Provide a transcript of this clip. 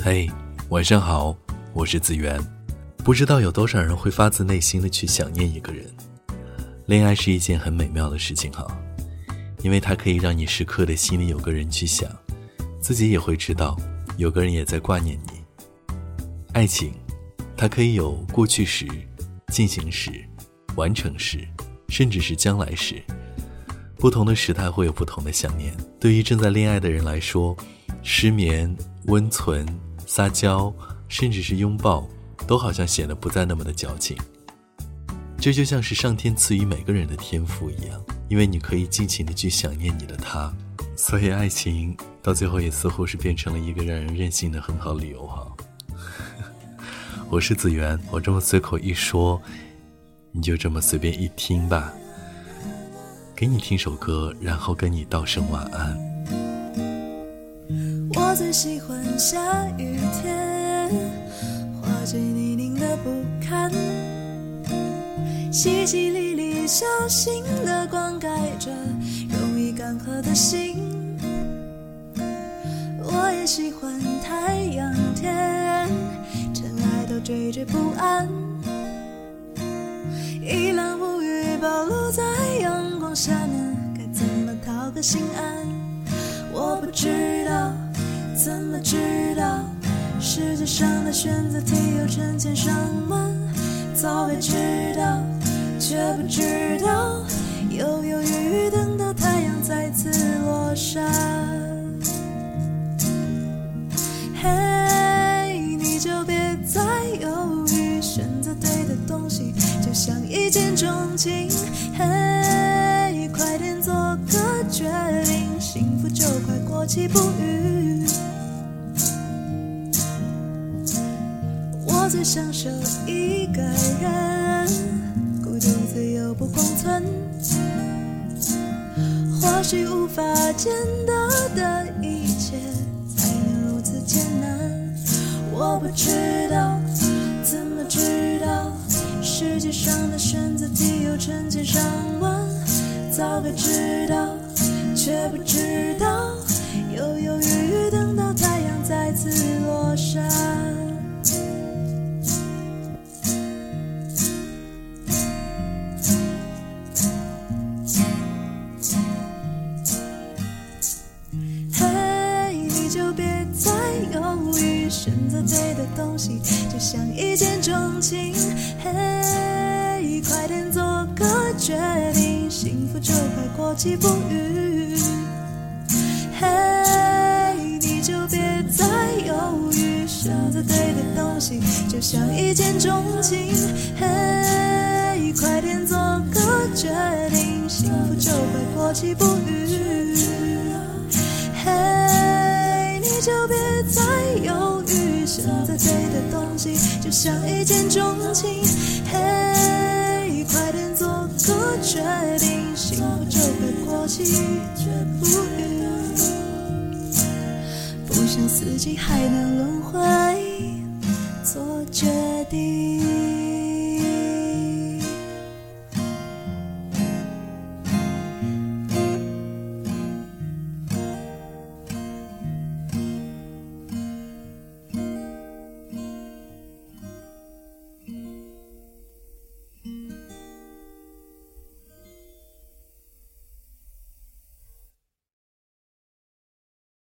嘿，晚上好，我是子源。不知道有多少人会发自内心的去想念一个人。恋爱是一件很美妙的事情哈，因为它可以让你时刻的心里有个人去想，自己也会知道有个人也在挂念你。爱情，它可以有过去时、进行时、完成时，甚至是将来时。不同的时态会有不同的想念。对于正在恋爱的人来说，失眠、温存。撒娇，甚至是拥抱，都好像显得不再那么的矫情。这就像是上天赐予每个人的天赋一样，因为你可以尽情的去想念你的他，所以爱情到最后也似乎是变成了一个让人任性的很好理由哈。我是子源，我这么随口一说，你就这么随便一听吧。给你听首歌，然后跟你道声晚安。我最喜欢下雨天，花季泥泞的不堪，淅淅沥沥小心的灌溉着容易干涸的心。我也喜欢太阳天，尘埃都惴惴不安，一览无余暴露在阳光下面，该怎么讨个心安？我不知道。怎么知道世界上的选择题有成千上万？早该知道，却不知道，犹犹豫豫等到太阳再次落山。嘿，你就别再犹豫，选择对的东西就像一见钟情。嘿，快点做个决定，幸福就快过期不最享受一个人，孤独自由不共存。或许无法见得的一切，才能如此艰难。我不知道，怎么知道？世界上的选择题有成千上万，早该知道，却不知道。犹犹豫豫等到太阳再次落山。对的东西，就像一见钟情。嘿，快点做个决定，幸福就快过期不语。嘿，你就别再犹豫，选择对的东西，就像一见钟情。嘿，快点做个决定，幸福就快过期不语。豫。选择对的东西，就像一见钟情。嘿，快点做个决定，幸福就会过期，不语。不想四季还能轮回，做决定。